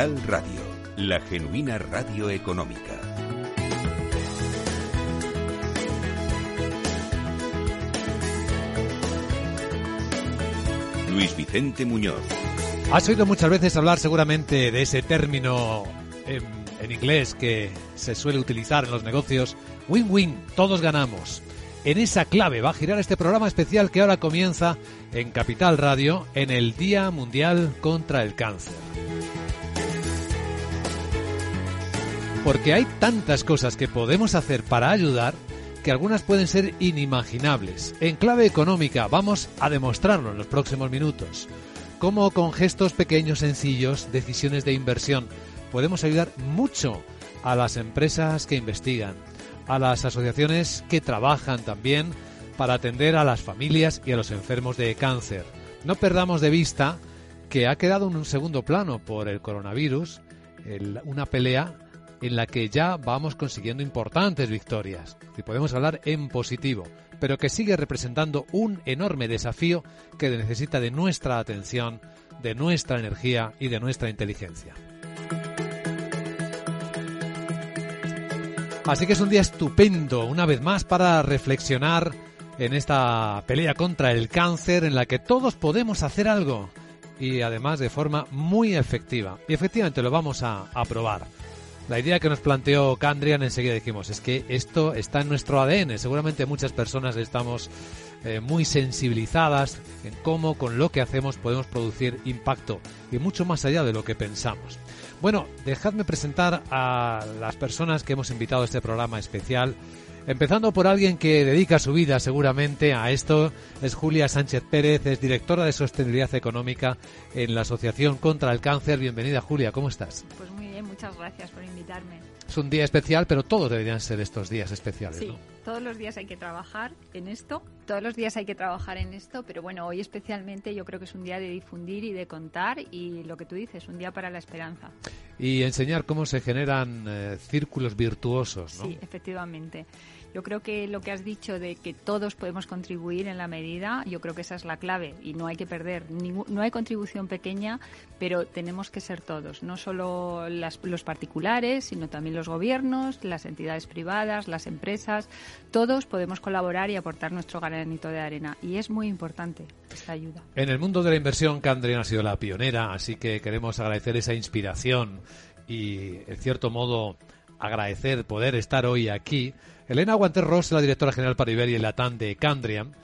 Capital Radio, la genuina radio económica. Luis Vicente Muñoz. Has oído muchas veces hablar seguramente de ese término en, en inglés que se suele utilizar en los negocios, win-win, todos ganamos. En esa clave va a girar este programa especial que ahora comienza en Capital Radio en el Día Mundial contra el Cáncer. Porque hay tantas cosas que podemos hacer para ayudar que algunas pueden ser inimaginables. En clave económica vamos a demostrarlo en los próximos minutos. Cómo con gestos pequeños, sencillos, decisiones de inversión, podemos ayudar mucho a las empresas que investigan, a las asociaciones que trabajan también para atender a las familias y a los enfermos de cáncer. No perdamos de vista que ha quedado en un segundo plano por el coronavirus una pelea en la que ya vamos consiguiendo importantes victorias, y podemos hablar en positivo, pero que sigue representando un enorme desafío que necesita de nuestra atención, de nuestra energía y de nuestra inteligencia. Así que es un día estupendo, una vez más, para reflexionar en esta pelea contra el cáncer en la que todos podemos hacer algo y además de forma muy efectiva. Y efectivamente lo vamos a, a probar. La idea que nos planteó Candrian enseguida dijimos es que esto está en nuestro ADN. Seguramente muchas personas estamos eh, muy sensibilizadas en cómo con lo que hacemos podemos producir impacto y mucho más allá de lo que pensamos. Bueno, dejadme presentar a las personas que hemos invitado a este programa especial. Empezando por alguien que dedica su vida seguramente a esto, es Julia Sánchez Pérez, es directora de Sostenibilidad Económica en la Asociación contra el Cáncer. Bienvenida Julia, ¿cómo estás? Pues muchas gracias por invitarme. Es un día especial, pero todos deberían ser estos días especiales, Sí, ¿no? todos los días hay que trabajar en esto, todos los días hay que trabajar en esto, pero bueno, hoy especialmente yo creo que es un día de difundir y de contar y lo que tú dices, un día para la esperanza. Y enseñar cómo se generan eh, círculos virtuosos, ¿no? Sí, efectivamente. Yo creo que lo que has dicho de que todos podemos contribuir en la medida, yo creo que esa es la clave y no hay que perder. no hay contribución pequeña, pero tenemos que ser todos, no solo las- los particulares, sino también los gobiernos, las entidades privadas, las empresas. Todos podemos colaborar y aportar nuestro granito de arena y es muy importante esta ayuda. En el mundo de la inversión, Candrian ha sido la pionera, así que queremos agradecer esa inspiración y, en cierto modo, agradecer poder estar hoy aquí. Elena Guanterros, la directora general para Iberia y Latam de Candrian,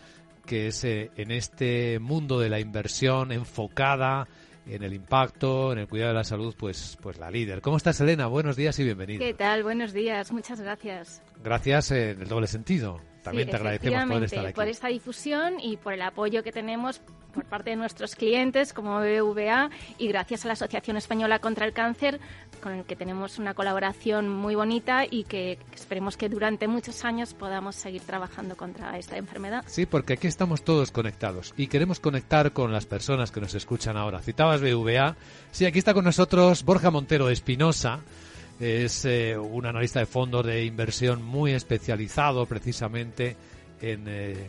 que es eh, en este mundo de la inversión enfocada en el impacto, en el cuidado de la salud, pues, pues la líder. ¿Cómo estás, Elena? Buenos días y bienvenida. ¿Qué tal? Buenos días, muchas gracias. Gracias eh, en el doble sentido. También Sí, te agradecemos poder estar aquí. por esta difusión y por el apoyo que tenemos por parte de nuestros clientes como BBVA y gracias a la Asociación Española contra el Cáncer con el que tenemos una colaboración muy bonita y que esperemos que durante muchos años podamos seguir trabajando contra esta enfermedad. Sí, porque aquí estamos todos conectados y queremos conectar con las personas que nos escuchan ahora. Citabas BVA. Sí, aquí está con nosotros Borja Montero Espinosa. Es eh, un analista de fondos de inversión muy especializado precisamente en, eh,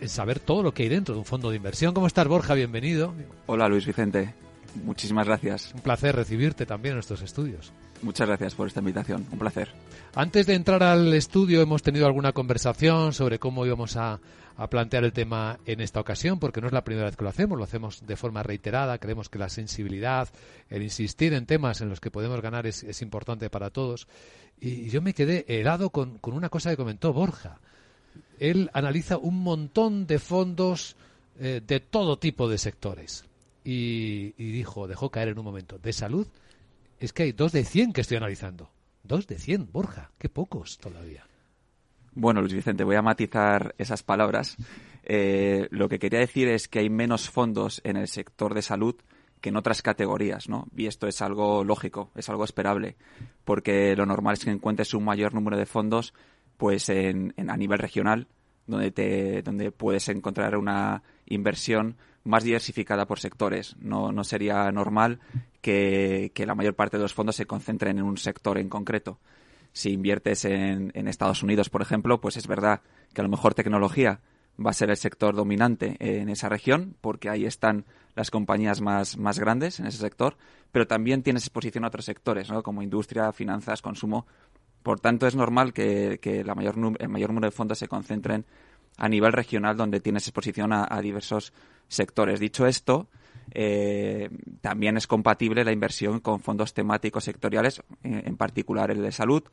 en saber todo lo que hay dentro de un fondo de inversión. ¿Cómo estás, Borja? Bienvenido. Hola Luis Vicente. Muchísimas gracias. Un placer recibirte también en estos estudios. Muchas gracias por esta invitación. Un placer. Antes de entrar al estudio hemos tenido alguna conversación sobre cómo íbamos a, plantear el tema en esta ocasión, porque no es la primera vez que lo hacemos, lo hacemos de forma reiterada. Creemos que la sensibilidad, el insistir en temas en los que podemos ganar es, importante para todos. Y yo me quedé helado con, una cosa que comentó Borja. Él analiza un montón de fondos eh, de todo tipo de sectores. Y, y dijo, dejó caer en un momento, de salud es que hay dos de cien que estoy analizando. Dos de cien, Borja. Qué pocos todavía. Bueno, Luis Vicente, voy a matizar esas palabras. Eh, lo que quería decir es que hay menos fondos en el sector de salud que en otras categorías, ¿no? Y esto es algo lógico, es algo esperable, porque lo normal es que encuentres un mayor número de fondos, pues en, a nivel regional, donde te, donde puedes encontrar una inversión más diversificada por sectores. No, no sería normal que, la mayor parte de los fondos se concentren en un sector en concreto. Si inviertes en, en Estados Unidos, por ejemplo, pues es verdad que a lo mejor tecnología va a ser el sector dominante en esa región, porque ahí están las compañías más, más grandes en ese sector, pero también tienes exposición a otros sectores, ¿no? como industria, finanzas, consumo. Por tanto, es normal que, que la mayor, el mayor número de fondos se concentren a nivel regional, donde tienes exposición a, a diversos sectores. Dicho esto, eh, también es compatible la inversión con fondos temáticos sectoriales, en, particular el de salud,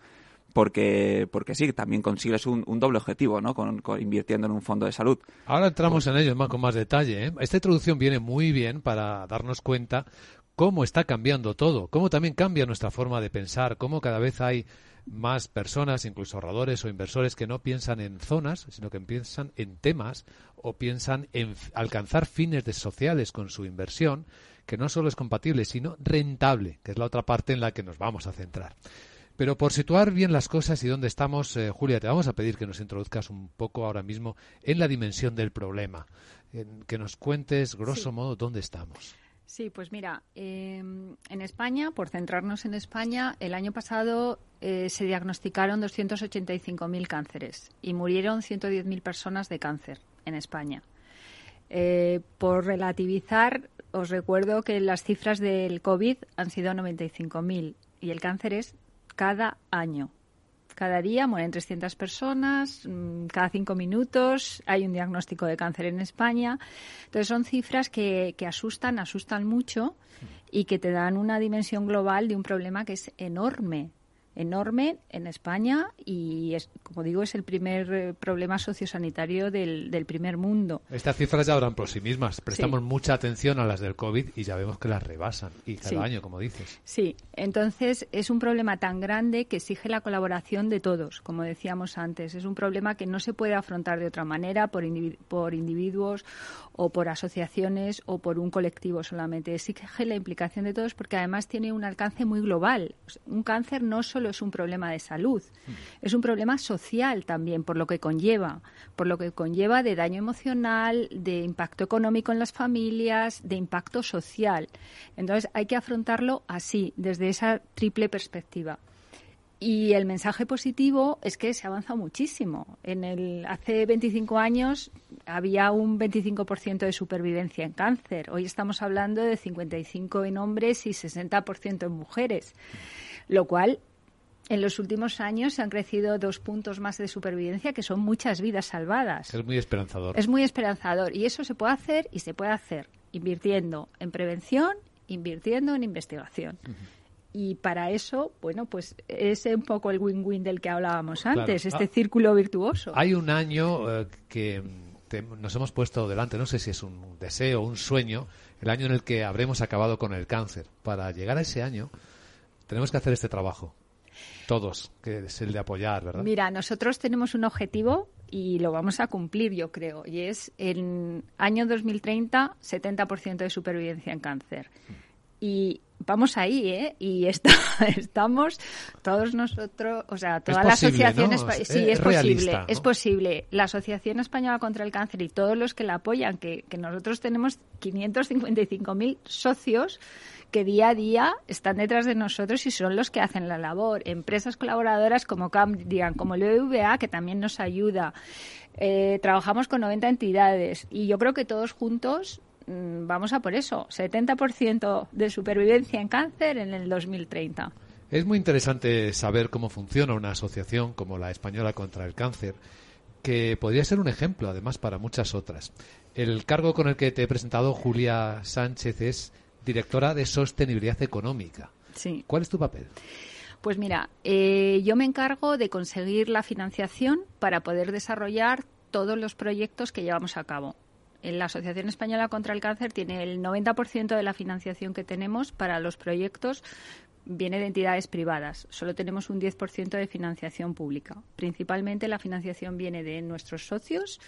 porque, porque sí, también consigues un, doble objetivo, ¿no? Con, invirtiendo en un fondo de salud. Ahora entramos en ello con más detalle. ¿eh? Esta introducción viene muy bien para darnos cuenta cómo está cambiando todo, cómo también cambia nuestra forma de pensar, cómo cada vez hay más personas, incluso ahorradores o inversores, que no piensan en zonas, sino que piensan en temas o piensan en alcanzar fines de sociales con su inversión, que no solo es compatible, sino rentable, que es la otra parte en la que nos vamos a centrar. Pero por situar bien las cosas y dónde estamos, eh, Julia, te vamos a pedir que nos introduzcas un poco ahora mismo en la dimensión del problema, en que nos cuentes, grosso modo, dónde estamos. Sí, pues mira, em, en España, por centrarnos en España, el año pasado eh, se diagnosticaron 285.000 cánceres y murieron 110.000 personas de cáncer en España. Eh, por relativizar, os recuerdo que las cifras del COVID han sido 95.000 y el cáncer es cada año. Cada día mueren 300 personas, mm, cada cinco minutos hay un diagnóstico de cáncer en España. Entonces son cifras que, que asustan, asustan mucho y que te dan una dimensión global de un problema que es enorme enorme en España y, es, como digo, es el primer eh, problema sociosanitario del, del, primer mundo. Estas cifras ya hablan por sí mismas. Prestamos mucha atención a las del COVID y ya vemos que las rebasan y cada año, como dices. Sí, entonces es un problema tan grande que exige la colaboración de todos, como decíamos antes. Es un problema que no se puede afrontar de otra manera por, por individuos o por asociaciones o por un colectivo solamente. Exige la implicación de todos porque además tiene un alcance muy global. Un cáncer no solo es un problema de salud, mm. es un problema social también, por lo que conlleva, por lo que conlleva de daño emocional, de impacto económico en las familias, de impacto social. Entonces hay que afrontarlo así, desde esa triple perspectiva. Y el mensaje positivo es que se ha avanzado muchísimo. En el, hace 25 años había un 25% de supervivencia en cáncer. Hoy estamos hablando de 55 en hombres y 60% en mujeres, lo cual en los últimos años se han crecido dos puntos más de supervivencia, que son muchas vidas salvadas. Es muy esperanzador. Es muy esperanzador. Y eso se puede hacer y se puede hacer invirtiendo en prevención, invirtiendo en investigación. Y para eso, bueno, pues es un poco el win-win del que hablábamos antes, este ah. círculo virtuoso. Hay un año eh, que nos hemos puesto delante, no sé si es un deseo, un sueño, el año en el que habremos acabado con el cáncer. Para llegar a ese año, tenemos que hacer este trabajo todos, que es el de apoyar, ¿verdad? Mira, nosotros tenemos un objetivo y lo vamos a cumplir, yo creo, y es en año 2030 70% de supervivencia en cáncer. Y vamos ahí, ¿eh? Y estamos todos nosotros, o sea, toda la asociación sí, es, posible, es posible. La Asociación Española contra el Cáncer y todos los que la apoyan, que, que nosotros tenemos 555.000 socios que día a día están detrás de nosotros y son los que hacen la labor. Empresas colaboradoras como Camdian, como el BBVA, que también nos ayuda. Eh, trabajamos con 90 entidades y yo creo que todos juntos vamos a por eso, 70% de supervivencia en cáncer en el 2030. Es muy interesante saber cómo funciona una asociación como la Española contra el Cáncer, que podría ser un ejemplo, además, para muchas otras. El cargo con el que te he presentado, Julia Sánchez, es directora de Sostenibilidad Económica. Sí. ¿Cuál es tu papel? Pues mira, eh, yo me encargo de conseguir la financiación para poder desarrollar todos los proyectos que llevamos a cabo. La Asociación Española contra el Cáncer tiene el 90% de la financiación que tenemos para los proyectos viene de entidades privadas. Solo tenemos un 10% de financiación pública. Principalmente la financiación viene de nuestros socios,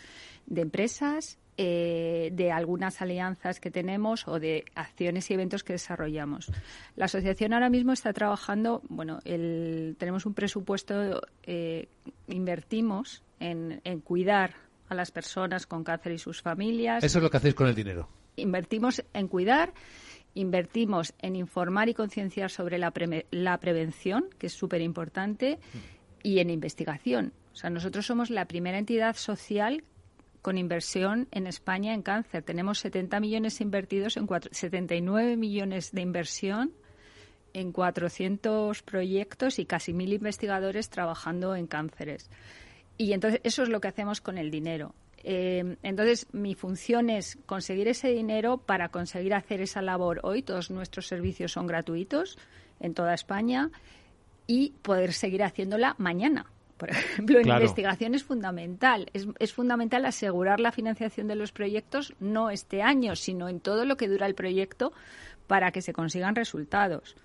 de empresas, eh, de algunas alianzas que tenemos o de acciones y eventos que desarrollamos. La asociación ahora mismo está trabajando, bueno, tenemos un presupuesto, eh, invertimos en cuidar a las personas con cáncer y sus familias. Eso es lo que hacéis con el dinero. Invertimos en cuidar invertimos en informar y concienciar sobre la, la, prevención, que es súper importante, y en investigación. O sea, nosotros somos la primera entidad social con inversión en España en cáncer. Tenemos 70 millones invertidos en 79 millones de inversión en 400 proyectos y casi mil investigadores trabajando en cánceres. Y entonces eso es lo que hacemos con el dinero. Eh, entonces, mi función es conseguir ese dinero para conseguir hacer esa labor hoy. Todos nuestros servicios son gratuitos en toda España y poder seguir haciéndola mañana. Por ejemplo, en investigación es fundamental. Es, es, fundamental asegurar la financiación de los proyectos no este año, sino en todo lo que dura el proyecto para que se consigan resultados.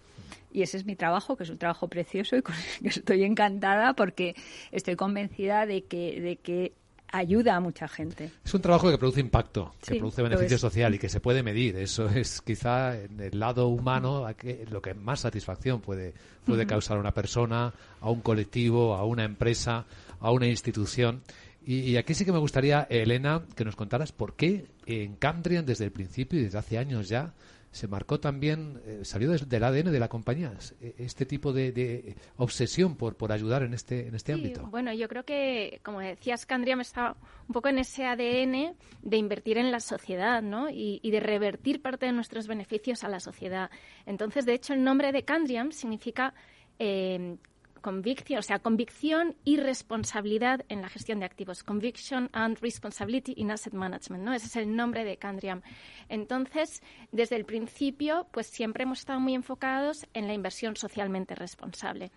Y ese es mi trabajo, que es un trabajo precioso y con el que estoy encantada porque estoy convencida de que, de que ayuda a mucha gente. Es un trabajo que produce impacto, que produce beneficio social y que se puede medir. Eso es quizá en el lado humano lo que más satisfacción puede, puede causar a una persona, a un colectivo, a una empresa, a una institución. Y, y, aquí sí que me gustaría, Elena, que nos contaras por qué en Cambrian desde el principio y desde hace años ya se marcó también, eh, salió del ADN de la compañía, e, este tipo de, obsesión por, por ayudar en este, en este ámbito. Bueno, yo creo que, como decías, Candriam está un poco en ese ADN de invertir en la sociedad ¿no? y, y de revertir parte de nuestros beneficios a la sociedad. Entonces, de hecho, el nombre de Candriam significa eh, convicción, o sea, convicción y responsabilidad en la gestión de activos. Conviction and Responsibility in Asset Management, ¿no? Ese es el nombre de Candriam. Entonces, desde el principio, pues siempre hemos estado muy enfocados en la inversión socialmente responsable.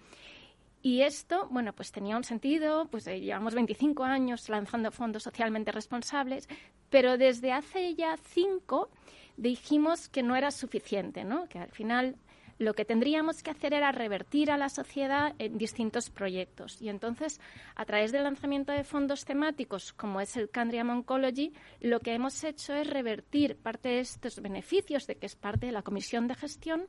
Y esto, bueno, pues tenía un sentido, pues llevamos 25 años lanzando fondos socialmente responsables, pero desde hace ya cinco dijimos que no era suficiente, ¿no? Que al final lo que tendríamos que hacer era revertir a la sociedad en distintos proyectos. Y entonces, a través del lanzamiento de fondos temáticos, como es el Candriam Oncology, lo que hemos hecho es revertir parte de estos beneficios de que es parte de la comisión de gestión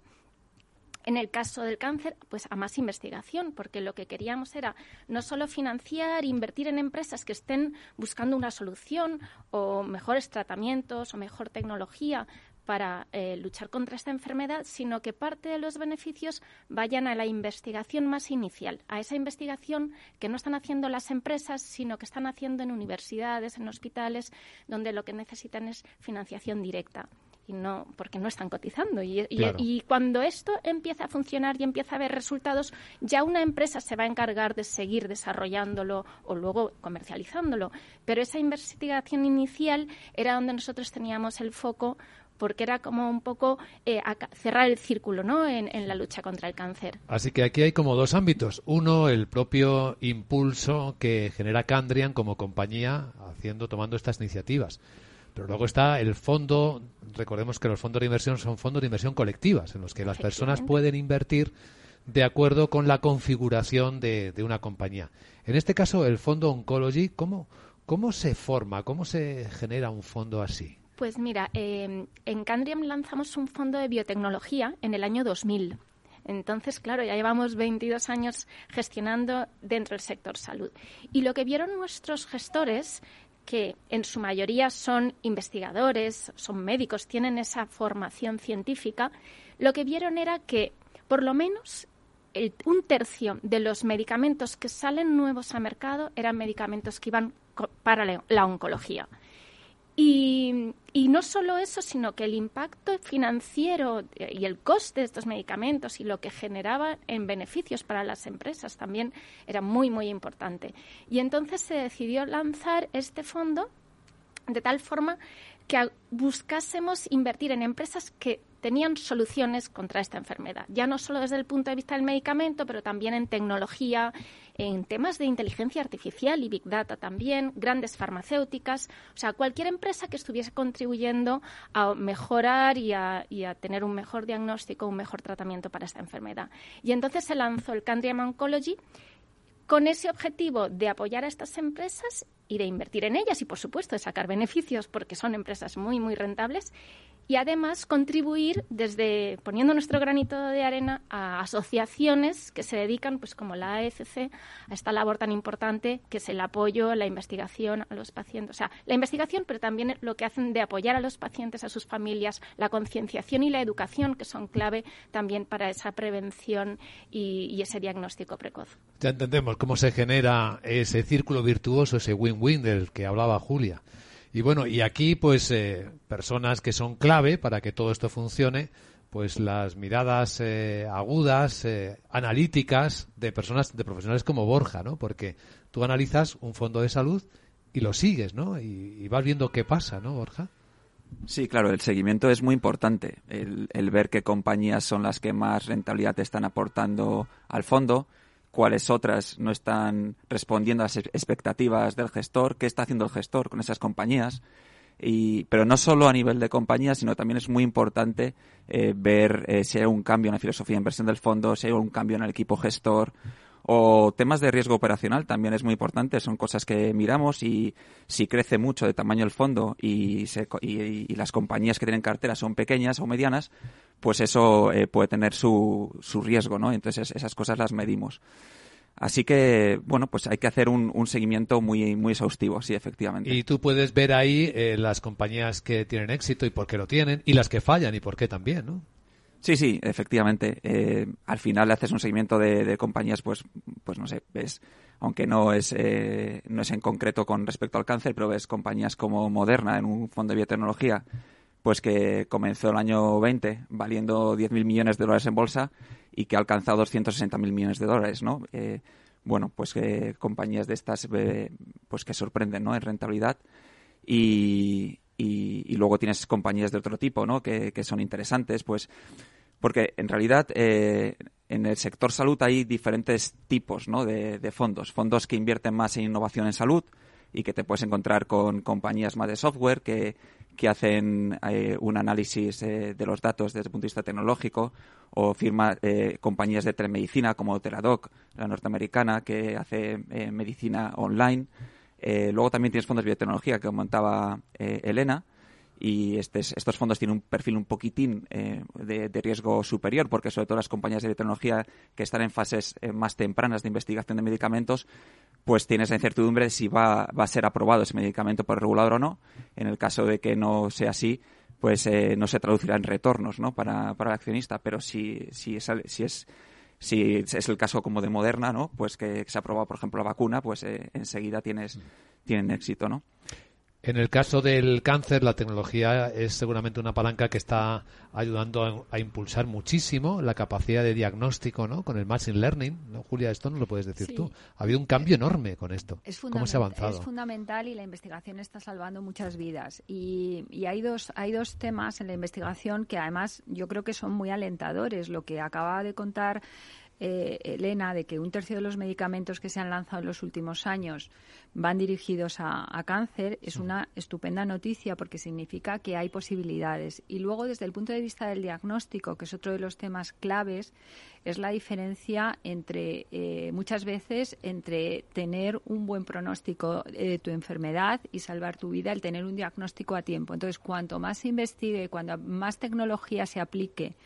en el caso del cáncer, pues a más investigación, porque lo que queríamos era no solo financiar, invertir en empresas que estén buscando una solución o mejores tratamientos o mejor tecnología para eh, luchar contra esta enfermedad, sino que parte de los beneficios vayan a la investigación más inicial, a esa investigación que no están haciendo las empresas, sino que están haciendo en universidades, en hospitales, donde lo que necesitan es financiación directa y no porque no están cotizando y, y, cuando esto empieza a funcionar y empieza a haber resultados ya una empresa se va a encargar de seguir desarrollándolo o luego comercializándolo pero esa investigación inicial era donde nosotros teníamos el foco porque era como un poco eh, cerrar el círculo ¿no? En, la lucha contra el cáncer. Así que aquí hay como dos ámbitos. Uno, el propio impulso que genera Candrian como compañía haciendo, tomando estas iniciativas. Pero luego está el fondo, recordemos que los fondos de inversión son fondos de inversión colectivas, en los que las personas pueden invertir de acuerdo con la configuración de, de una compañía. En este caso, el fondo Oncology, ¿cómo, ¿cómo se forma? ¿Cómo se genera un fondo así? Pues mira, em, en Candriam lanzamos un fondo de biotecnología en el año 2000. Entonces, claro, ya llevamos 22 años gestionando dentro del sector salud. Y lo que vieron nuestros gestores, que en su mayoría son investigadores, son médicos, tienen esa formación científica, lo que vieron era que por lo menos un tercio de los medicamentos que salen nuevos a mercado eran medicamentos que iban para la oncología. Y, no solo eso, sino que el impacto financiero y el coste de estos medicamentos y lo que generaba en beneficios para las empresas también era muy, muy importante. Y entonces se decidió lanzar este fondo de tal forma que buscásemos invertir en empresas que tenían soluciones contra esta enfermedad, ya no solo desde el punto de vista del medicamento, pero también en tecnología, en temas de inteligencia artificial y big data también, grandes farmacéuticas, o sea, cualquier empresa que estuviese contribuyendo a mejorar y a, tener un mejor diagnóstico, un mejor tratamiento para esta enfermedad. Y entonces se lanzó el Candriam Oncology con ese objetivo de apoyar a estas empresas y de invertir en ellas y, por supuesto, de sacar beneficios porque son empresas muy, muy rentables y además contribuir desde poniendo nuestro granito de arena a asociaciones que se dedican, pues como la AFC, a esta labor tan importante que es el apoyo, la investigación a los pacientes. O sea, la investigación, pero también lo que hacen de apoyar a los pacientes, a sus familias, la concienciación y la educación, que son clave también para esa prevención y, y ese diagnóstico precoz. Ya entendemos cómo se genera ese círculo virtuoso, ese win-win del que hablaba Julia. Y bueno, y aquí pues eh, personas que son clave para que todo esto funcione, pues las miradas eh, agudas, eh, analíticas de personas, de profesionales como Borja, ¿no? Porque tú analizas un fondo de salud y lo sigues, ¿no? Y, vas viendo qué pasa, ¿no, Borja? Sí, claro, el seguimiento es muy importante. El, el ver qué compañías son las que más rentabilidad están aportando al fondo, cuáles otras no están respondiendo a las expectativas del gestor, qué está haciendo el gestor con esas compañías. Y, pero no solo a nivel de compañía, sino también es muy importante eh, ver eh, si hay un cambio en la filosofía de inversión del fondo, si hay un cambio en el equipo gestor o temas de riesgo operacional también es muy importante, son cosas que miramos y si crece mucho de tamaño el fondo y, y, las compañías que tienen cartera son pequeñas o medianas, pues eso eh, puede tener su, su riesgo, ¿no? Entonces esas cosas las medimos. Así que, bueno, pues hay que hacer un, un, seguimiento muy, muy exhaustivo, sí, efectivamente. Y tú puedes ver ahí eh, las compañías que tienen éxito y por qué lo tienen, y las que fallan y por qué también, ¿no? Sí, sí, efectivamente. Eh, al final le haces un seguimiento de, compañías, pues, pues no sé, ves, aunque no es, eh, no es en concreto con respecto al cáncer, pero ves compañías como Moderna en un fondo de biotecnología, pues que comenzó el año 20 valiendo 10.000 millones de dólares en bolsa y que ha alcanzado 260.000 millones de dólares, ¿no? Eh, bueno, pues que compañías de estas, pues que sorprenden, ¿no? En rentabilidad y, y, luego tienes compañías de otro tipo, ¿no? Que, que son interesantes, pues porque en realidad eh, en el sector salud hay diferentes tipos de, fondos. Fondos que invierten más en innovación en salud y que te puedes encontrar con compañías más de software que, que hacen eh, un análisis eh, de los datos desde el punto de vista tecnológico o firma compañías de telemedicina como Teladoc, la norteamericana, que hace medicina online. luego también tienes fondos de biotecnología que comentaba Elena y estos fondos tienen un perfil un poquitín eh, de, riesgo superior porque sobre todo las compañías de biotecnología que están en fases eh, más tempranas de investigación de medicamentos pues tienes la incertidumbre de si va, va, a ser aprobado ese medicamento por el regulador o no. En el caso de que no sea así, pues eh, no se traducirá en retornos ¿no? para, para el accionista, pero si, si, es, si es si es el caso como de Moderna, ¿no? Pues que se ha aprobado, por ejemplo, la vacuna, pues enseguida tienes, tienen éxito, ¿no? En el caso del cáncer, la tecnología es seguramente una palanca que está ayudando a, impulsar muchísimo la capacidad de diagnóstico, ¿no? Con el machine learning, ¿no? Julia, esto no lo puedes decir tú. Ha habido un cambio enorme con esto. ¿Cómo se ha avanzado? Es fundamental y la investigación está salvando muchas vidas. Y, y hay dos hay dos temas en la investigación que además yo creo que son muy alentadores. Lo que acaba de contar eh, Elena, de que un tercio de los medicamentos que se han lanzado en los últimos años van dirigidos a, cáncer, es una estupenda noticia porque significa que hay posibilidades. Y luego, desde el punto de vista del diagnóstico, que es otro de los temas claves, es la diferencia entre, eh, muchas veces, entre tener un buen pronóstico de tu enfermedad y salvar tu vida, el tener un diagnóstico a tiempo. Entonces, cuanto más se investigue, cuanto más tecnología se aplique,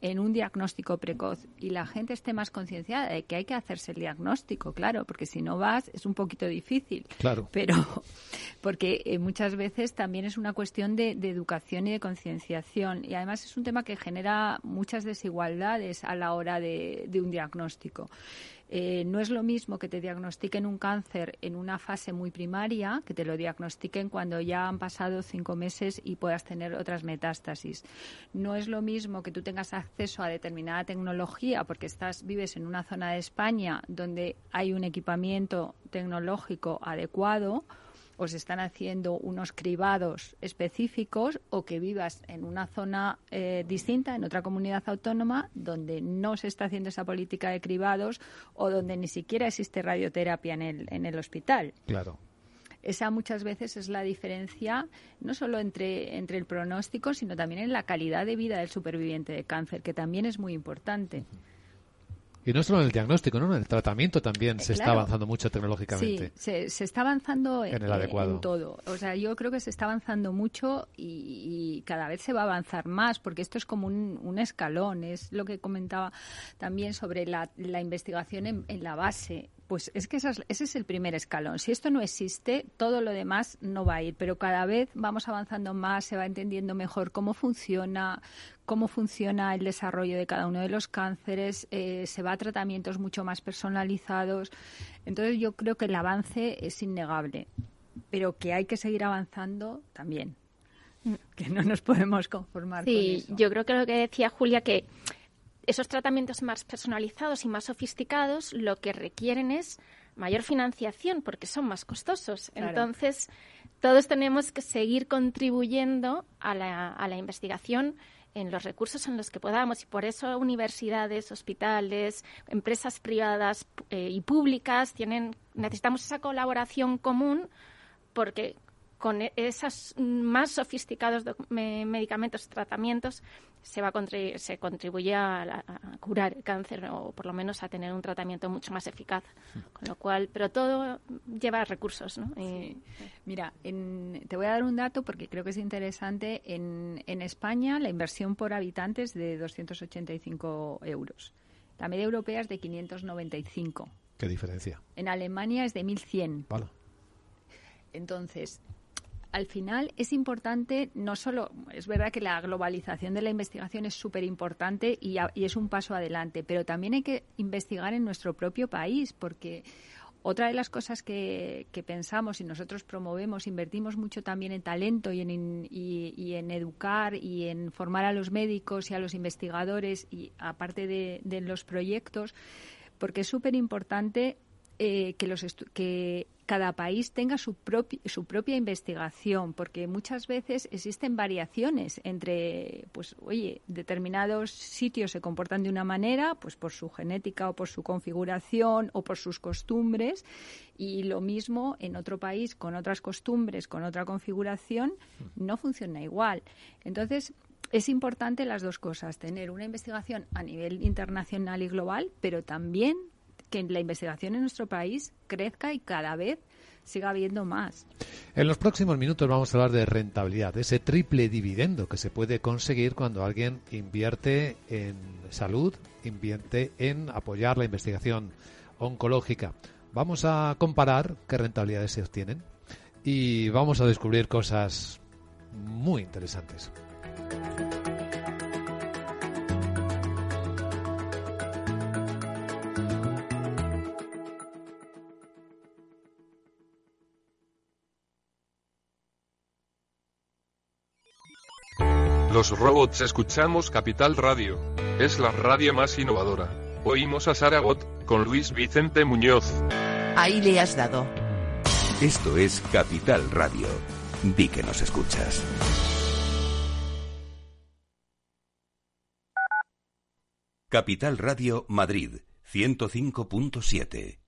en un diagnóstico precoz y la gente esté más concienciada de que hay que hacerse el diagnóstico, claro, porque si no vas es un poquito difícil. Claro. Pero porque eh, muchas veces también es una cuestión de, educación y de concienciación y además es un tema que genera muchas desigualdades a la hora de, un diagnóstico. Eh, no es lo mismo que te diagnostiquen un cáncer en una fase muy primaria, que te lo diagnostiquen cuando ya han pasado cinco meses y puedas tener otras metástasis. No es lo mismo que tú tengas acceso a determinada tecnología porque estás vives en una zona de España donde hay un equipamiento tecnológico adecuado o se están haciendo unos cribados específicos o que vivas en una zona eh, distinta, en otra comunidad autónoma, donde no se está haciendo esa política de cribados o donde ni siquiera existe radioterapia en el, en el hospital. Claro. Esa muchas veces es la diferencia no solo entre, entre el pronóstico, sino también en la calidad de vida del superviviente de cáncer, que también es muy importante. Y no solo en el diagnóstico, ¿no? En el tratamiento también se está avanzando mucho tecnológicamente. Sí, se, está avanzando en, el adecuado. en todo. O sea, yo creo que se está avanzando mucho y, cada vez se va a avanzar más, porque esto es como un, escalón. Es lo que comentaba también sobre la, investigación en, en la base pues es que ese es el primer escalón. Si esto no existe, todo lo demás no va a ir, pero cada vez vamos avanzando más, se va entendiendo mejor cómo funciona, cómo funciona el desarrollo de cada uno de los cánceres, eh, se va a tratamientos mucho más personalizados. Entonces yo creo que el avance es innegable, pero que hay que seguir avanzando también, que no nos podemos conformar con eso. yo creo que lo que decía Julia que esos tratamientos más personalizados y más sofisticados lo que requieren es mayor financiación porque son más costosos. Entonces, todos tenemos que seguir contribuyendo a la, a la investigación en los recursos en los que podamos y por eso universidades, hospitales, empresas privadas eh, y públicas tienen necesitamos esa colaboración común porque con e-, esos más sofisticados medicamentos y tratamientos se va se contribuye a, curar el cáncer o por lo menos a tener un tratamiento mucho más eficaz. Con lo cual pero todo lleva recursos ¿no? mira te voy a dar un dato porque creo que es interesante. En, en España la inversión por habitante es de 285 euros. La media europea es de 595 qué diferencia en Alemania es de 1100 vale. Entonces, al final es importante, no solo, es verdad que la globalización de la investigación es súper importante y, es un paso adelante, pero también hay que investigar en nuestro propio país, porque otra de las cosas que, pensamos y nosotros promovemos, invertimos mucho también en talento y en, y, en educar y en formar a los médicos y a los investigadores y aparte de, de los proyectos, porque es súper importante eh, que, los que cada país tenga su, su propia investigación, porque muchas veces existen variaciones entre, pues, oye, determinados sitios se comportan de una manera, pues por su genética o por su configuración o por sus costumbres, y lo mismo en otro país con otras costumbres, con otra configuración, no funciona igual. Entonces, es importante las dos cosas, tener una investigación a nivel internacional y global, pero también que la investigación en nuestro país crezca y cada vez siga habiendo más. En los próximos minutos vamos a hablar de rentabilidad, ese triple dividendo que se puede conseguir cuando alguien invierte en salud, invierte en apoyar la investigación oncológica. Vamos a comparar qué rentabilidades se obtienen y vamos a descubrir cosas muy interesantes. Los robots escuchamos Capital Radio. Es la radio más innovadora. Oímos a Saragot, con Luis Vicente Muñoz. Ahí le has dado. Esto es Capital Radio. Di que nos escuchas. Capital Radio Madrid, 105.7.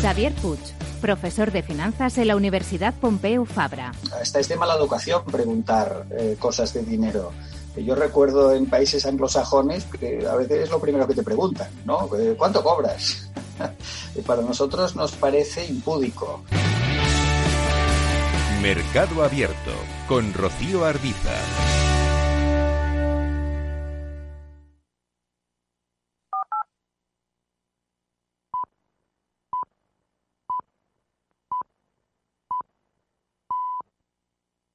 Xavier Puig, profesor de finanzas en la Universidad Pompeu Fabra. Hasta es de mala educación preguntar eh, cosas de dinero. Yo recuerdo en países anglosajones que a veces es lo primero que te preguntan, ¿no? Eh, ¿Cuánto cobras? y para nosotros nos parece impúdico. Mercado Abierto con Rocío Arbiza.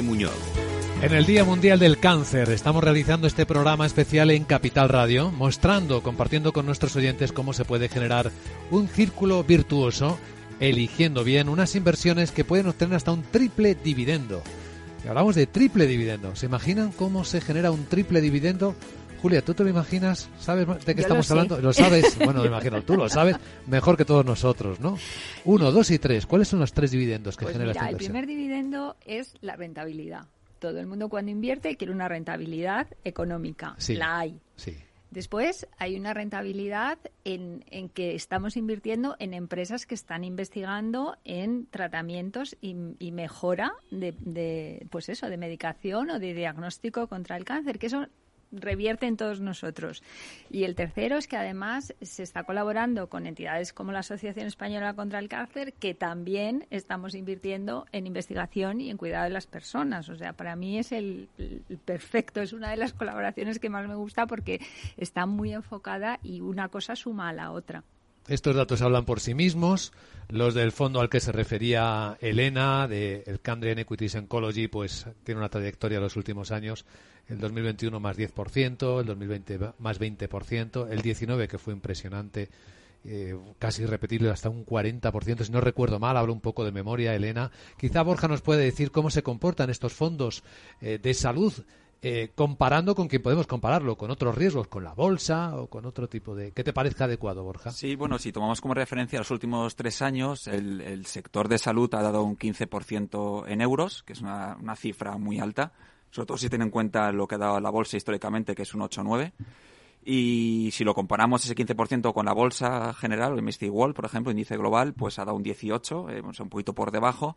Muñoz. En el Día Mundial del Cáncer estamos realizando este programa especial en Capital Radio, mostrando, compartiendo con nuestros oyentes cómo se puede generar un círculo virtuoso, eligiendo bien unas inversiones que pueden obtener hasta un triple dividendo. Y hablamos de triple dividendo. ¿Se imaginan cómo se genera un triple dividendo? Julia, ¿tú te lo imaginas? ¿Sabes de qué Yo estamos lo sé. hablando? ¿Lo sabes? Bueno, me imagino, tú lo sabes mejor que todos nosotros, ¿no? Uno, dos y tres. ¿Cuáles son los tres dividendos que Pues genera mira, esta el inversión? primer dividendo es la rentabilidad. Todo el mundo cuando invierte quiere una rentabilidad económica. Sí. La hay. Sí. Después hay una rentabilidad en, en que estamos invirtiendo en empresas que están investigando en tratamientos y, y mejora de, de, pues eso, de medicación o de diagnóstico contra el cáncer, que eso revierte en todos nosotros. Y el tercero es que además se está colaborando con entidades como la Asociación Española contra el Cáncer, que también estamos invirtiendo en investigación y en cuidado de las personas. O sea, para mí es el, el perfecto, es una de las colaboraciones que más me gusta porque está muy enfocada y una cosa suma a la otra. Estos datos hablan por sí mismos. Los del fondo al que se refería Elena, de el Candrian Equities Oncology, pues tiene una trayectoria en los últimos años. El 2021 más 10%, el 2020 más 20%, el 19 que fue impresionante, eh, casi repetible hasta un 40%, si no recuerdo mal, hablo un poco de memoria, Elena. Quizá Borja nos puede decir cómo se comportan estos fondos eh, de salud eh, comparando con quien podemos compararlo, con otros riesgos, con la bolsa o con otro tipo de... ¿Qué te parezca adecuado, Borja? Sí, bueno, si tomamos como referencia los últimos tres años, el, sector de salud ha dado un 15% en euros, que es una, cifra muy alta, sobre todo si tiene en cuenta lo que ha dado la bolsa históricamente, que es un 8-9. Y si lo comparamos ese 15% con la bolsa general, el MSCI World, por ejemplo, índice global, pues ha dado un 18, eh, un poquito por debajo.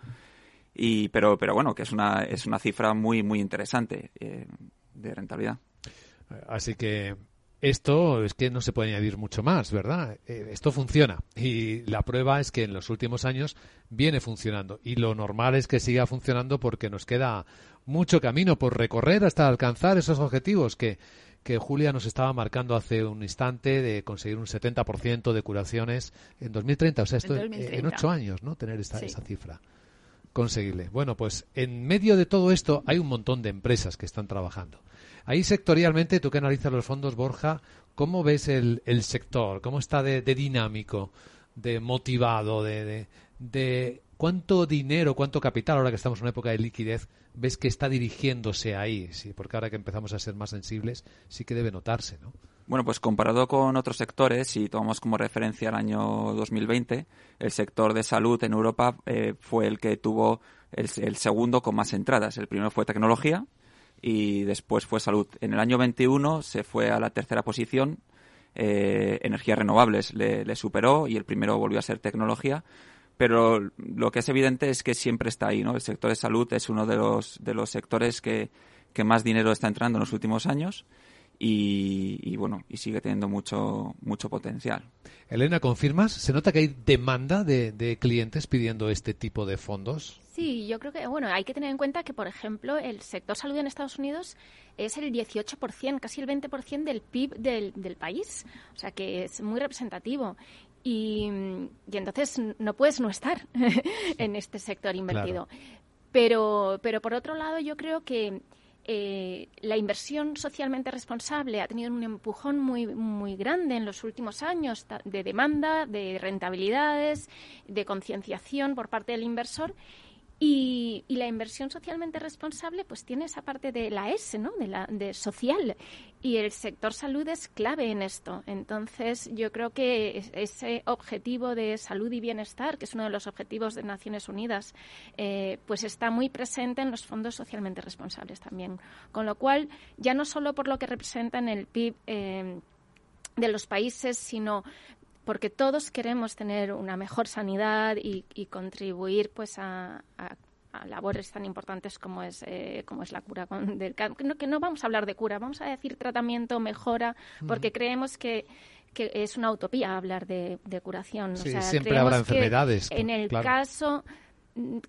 Y, pero, pero bueno, que es una, es una cifra muy, muy interesante eh, de rentabilidad. Así que esto es que no se puede añadir mucho más, ¿verdad? Eh, esto funciona y la prueba es que en los últimos años viene funcionando y lo normal es que siga funcionando porque nos queda mucho camino por recorrer hasta alcanzar esos objetivos que, que Julia nos estaba marcando hace un instante de conseguir un 70% de curaciones en 2030, o sea, esto En en, 2030. ocho años, ¿no? Tener esta, Sí. esa cifra conseguible. Bueno, pues en medio de todo esto hay un montón de empresas que están trabajando. Ahí sectorialmente, tú que analizas los fondos, Borja, ¿cómo ves el, el sector? ¿Cómo está de, de dinámico, de motivado, de, de, de cuánto dinero, cuánto capital, ahora que estamos en una época de liquidez, ves que está dirigiéndose ahí? Sí, porque ahora que empezamos a ser más sensibles, sí que debe notarse, ¿no? Bueno, pues comparado con otros sectores, si tomamos como referencia el año 2020, el sector de salud en Europa eh, fue el que tuvo el, segundo con más entradas. El primero fue tecnología y después fue salud. En el año 21 se fue a la tercera posición, eh, energías renovables le, le superó y el primero volvió a ser tecnología. Pero lo que es evidente es que siempre está ahí, ¿no? El sector de salud es uno de los, de los sectores que, que más dinero está entrando en los últimos años y, y, bueno, y sigue teniendo mucho, mucho potencial. Elena, ¿confirmas? ¿Se nota que hay demanda de, de clientes pidiendo este tipo de fondos? Sí, yo creo que, bueno, hay que tener en cuenta que, por ejemplo, el sector salud en Estados Unidos es el 18%, casi el 20% del PIB del, del país. O sea que es muy representativo. Y, y entonces no puedes no estar en este sector invertido. Pero, pero por otro lado, yo creo que eh, la inversión socialmente responsable ha tenido un empujón muy, muy grande en los últimos años de demanda, de rentabilidades, de concienciación por parte del inversor. Y, la inversión socialmente responsable pues tiene esa parte de la S, ¿no? De la de social y el sector salud es clave en esto. Entonces, yo creo que ese objetivo de salud y bienestar, que es uno de los objetivos de Naciones Unidas, eh, pues está muy presente en los fondos socialmente responsables también. Con lo cual, ya no solo por lo que representa en el PIB eh, de los países, sino porque todos queremos tener una mejor sanidad y, contribuir pues a, labores tan importantes como es eh, como es la cura del cáncer. Que no vamos a hablar de cura, vamos a decir tratamiento, mejora, porque creemos que que es una utopía hablar de, curación. siempre habrá enfermedades. En el caso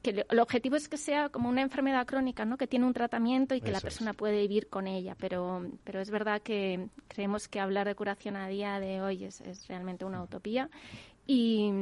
que el objetivo es que sea como una enfermedad crónica, ¿no? Que tiene un tratamiento y que la persona puede vivir con ella. Pero, pero es verdad que creemos que hablar de curación a día de hoy es, realmente una utopía. Y,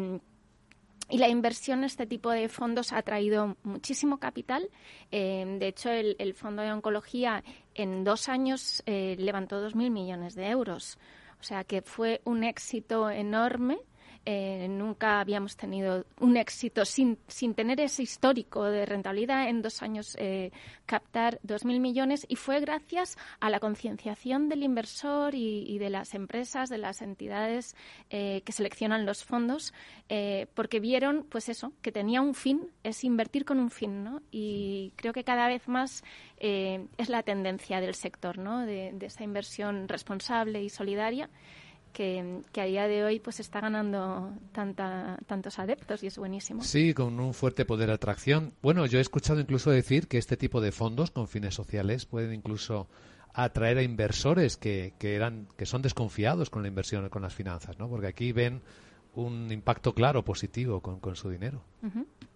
y la inversión en este tipo de fondos ha traído muchísimo capital. Eh, de hecho, el, Fondo de Oncología en dos años eh, levantó 2.000 millones de euros. O sea que fue un éxito enorme eh, nunca habíamos tenido un éxito sin, sin tener ese histórico de rentabilidad en dos años eh, captar 2.000 millones y fue gracias a la concienciación del inversor y, de las empresas, de las entidades eh, que seleccionan los fondos, porque vieron, pues eso, que tenía un fin, es invertir con un fin, ¿no? Y creo que cada vez más es la tendencia del sector, ¿no? De, de esa inversión responsable y solidaria que, a día de hoy pues está ganando tanta, tantos adeptos y es buenísimo. Sí, con un fuerte poder de atracción. Bueno, yo he escuchado incluso decir que este tipo de fondos con fines sociales pueden incluso atraer a inversores que, que eran que son desconfiados con la inversión con las finanzas, ¿no? Porque aquí ven un impacto claro positivo con, con su dinero.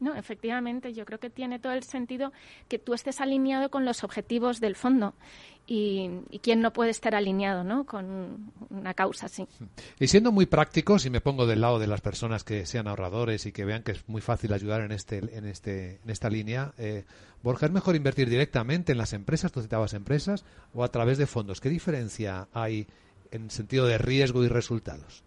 No, efectivamente, yo creo que tiene todo el sentido que tú estés alineado con los objetivos del fondo y, quién no puede estar alineado ¿no? con una causa así. Y siendo muy prácticos, y me pongo del lado de las personas que sean ahorradores y que vean que es muy fácil ayudar en, este, en, este, en esta línea, eh, Borja, ¿es mejor invertir directamente en las empresas, tú citabas empresas, o a través de fondos? ¿Qué diferencia hay en sentido de riesgo y resultados?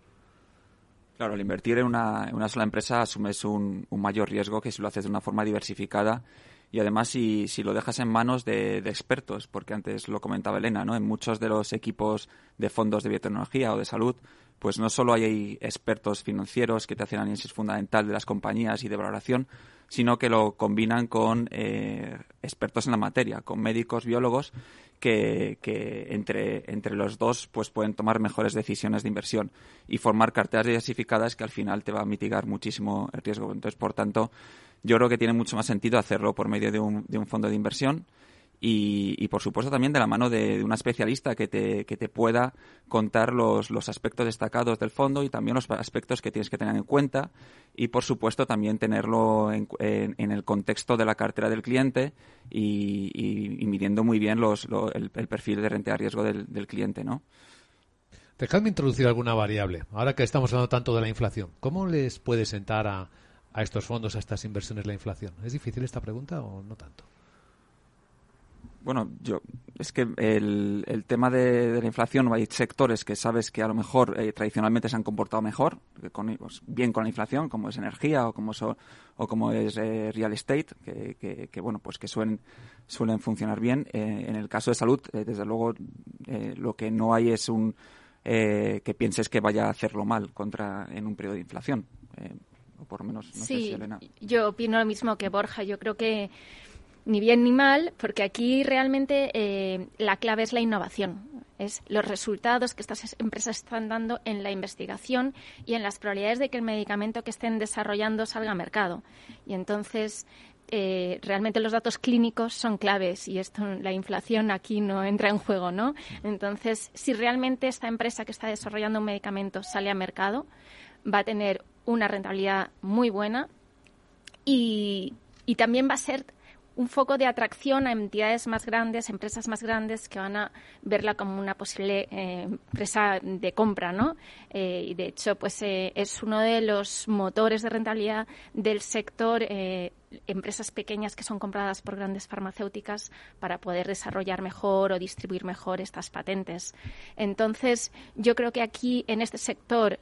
Claro, al invertir en una, en una sola empresa asumes un, un mayor riesgo que si lo haces de una forma diversificada y además si, si lo dejas en manos de, expertos, porque antes lo comentaba Elena, ¿no? En muchos de los equipos de fondos de biotecnología o de salud, pues no solo hay expertos financieros que te hacen análisis fundamental de las compañías y de valoración, sino que lo combinan con eh, expertos en la materia, con médicos, biólogos, que, que, entre, entre los dos pues pueden tomar mejores decisiones de inversión y formar carteras diversificadas que al final te va a mitigar muchísimo el riesgo. Entonces, por tanto, yo creo que tiene mucho más sentido hacerlo por medio de un, de un fondo de inversión y, por supuesto también de la mano de, una especialista que te, que te pueda contar los, los, aspectos destacados del fondo y también los aspectos que tienes que tener en cuenta y por supuesto también tenerlo en, en, el contexto de la cartera del cliente y, midiendo muy bien los, el, el, perfil de renta de riesgo del, del cliente, ¿no? Dejadme introducir alguna variable. Ahora que estamos hablando tanto de la inflación, ¿cómo les puede sentar a, a estos fondos, a estas inversiones la inflación? ¿Es difícil esta pregunta o no tanto? Bueno, yo es que el, el tema de, la inflación, hay sectores que sabes que a lo mejor eh, tradicionalmente se han comportado mejor, con, pues, bien con la inflación, como es energía o como, o como es eh, real estate, que, que, bueno, pues que suelen, suelen funcionar bien. Eh, en el caso de salud, desde luego, lo que no hay es un que pienses que vaya a hacerlo mal contra en un periodo de inflación por lo menos. No sí, yo opino lo mismo que Borja. Yo creo que ni bien ni mal, porque aquí realmente eh, la clave es la innovación, es los resultados que estas empresas están dando en la investigación y en las probabilidades de que el medicamento que estén desarrollando salga a mercado. Y entonces, eh, realmente los datos clínicos son claves y esto, la inflación aquí no entra en juego, ¿no? Entonces, si realmente esta empresa que está desarrollando un medicamento sale a mercado, va a tener una rentabilidad muy buena y, y también va a ser un foco de atracción a entidades más grandes, empresas más grandes que van a verla como una posible eh, empresa de compra, ¿no? Eh, y de hecho, pues eh, es uno de los motores de rentabilidad del sector. empresas pequeñas que son compradas por grandes farmacéuticas para poder desarrollar mejor o distribuir mejor estas patentes. Entonces, yo creo que aquí en este sector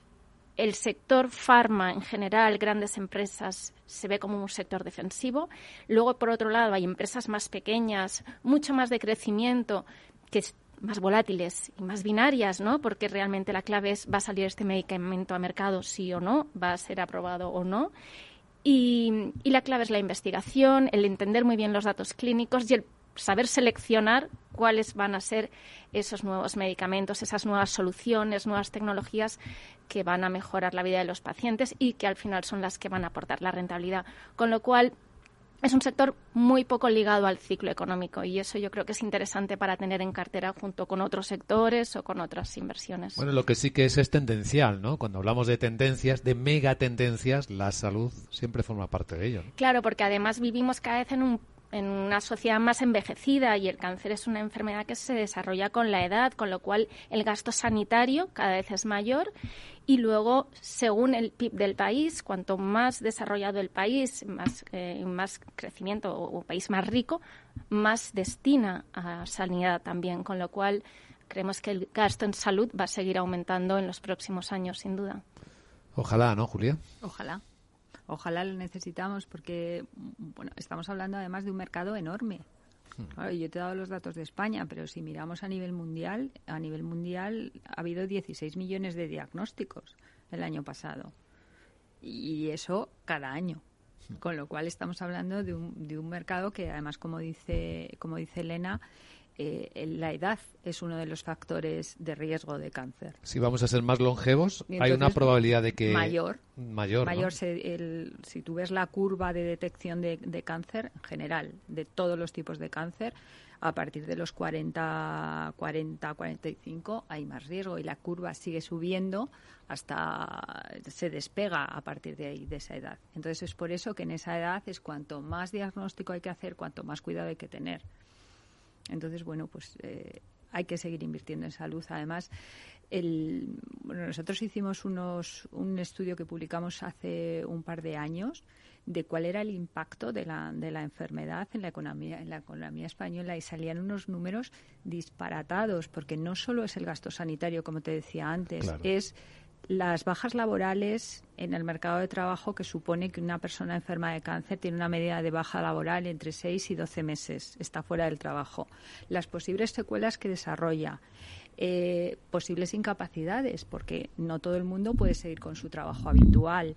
el sector farma en general, grandes empresas, se ve como un sector defensivo. Luego, por otro lado, hay empresas más pequeñas, mucho más de crecimiento, que más volátiles y más binarias, ¿no? Porque realmente la clave es, ¿va a salir este medicamento a mercado sí o no? ¿Va a ser aprobado o no? Y, y la clave es la investigación, el entender muy bien los datos clínicos y el saber seleccionar cuáles van a ser esos nuevos medicamentos, esas nuevas soluciones, nuevas tecnologías que van a mejorar la vida de los pacientes y que al final son las que van a aportar la rentabilidad. Con lo cual, es un sector muy poco ligado al ciclo económico y eso yo creo que es interesante para tener en cartera junto con otros sectores o con otras inversiones. Bueno, lo que sí que es es tendencial, ¿no? Cuando hablamos de tendencias, de megatendencias, la salud siempre forma parte de ello. Claro, porque además vivimos cada vez en un en una sociedad más envejecida y el cáncer es una enfermedad que se desarrolla con la edad, con lo cual el gasto sanitario cada vez es mayor y luego, según el PIB del país, cuanto más desarrollado el país, más, eh, más crecimiento o un país más rico, más destina a sanidad también, con lo cual creemos que el gasto en salud va a seguir aumentando en los próximos años, sin duda. Ojalá, ¿no, Julia? Ojalá. Ojalá lo necesitamos porque, bueno, estamos hablando además de un mercado enorme. Hmm. yo te he dado los datos de España, pero si miramos a nivel mundial, a nivel mundial ha habido 16 millones de diagnósticos el año pasado. Y eso cada año. Hmm. Con lo cual estamos hablando de un, de un mercado que además, como dice, como dice Elena, eh, la edad es uno de los factores de riesgo de cáncer. Si vamos a ser más longevos, hay una probabilidad de que... Mayor. Mayor, mayor si tú ves la curva de detección de, cáncer, en general, de todos los tipos de cáncer, a partir de los 40, 40, 45 hay más riesgo y la curva sigue subiendo hasta se despega a partir de ahí, de esa edad. Entonces es por eso que en esa edad es cuanto más diagnóstico hay que hacer, cuanto más cuidado hay que tener. Entonces, bueno, pues eh, hay que seguir invirtiendo en salud. Además, el, bueno, nosotros hicimos unos, un estudio que publicamos hace un par de años de cuál era el impacto de la, de la enfermedad en la economía en la economía española y salían unos números disparatados porque no solo es el gasto sanitario como te decía antes es las bajas laborales en el mercado de trabajo que supone que una persona enferma de cáncer tiene una medida de baja laboral entre 6 y 12 meses, está fuera del trabajo. Las posibles secuelas que desarrolla, eh, posibles incapacidades, porque no todo el mundo puede seguir con su trabajo habitual.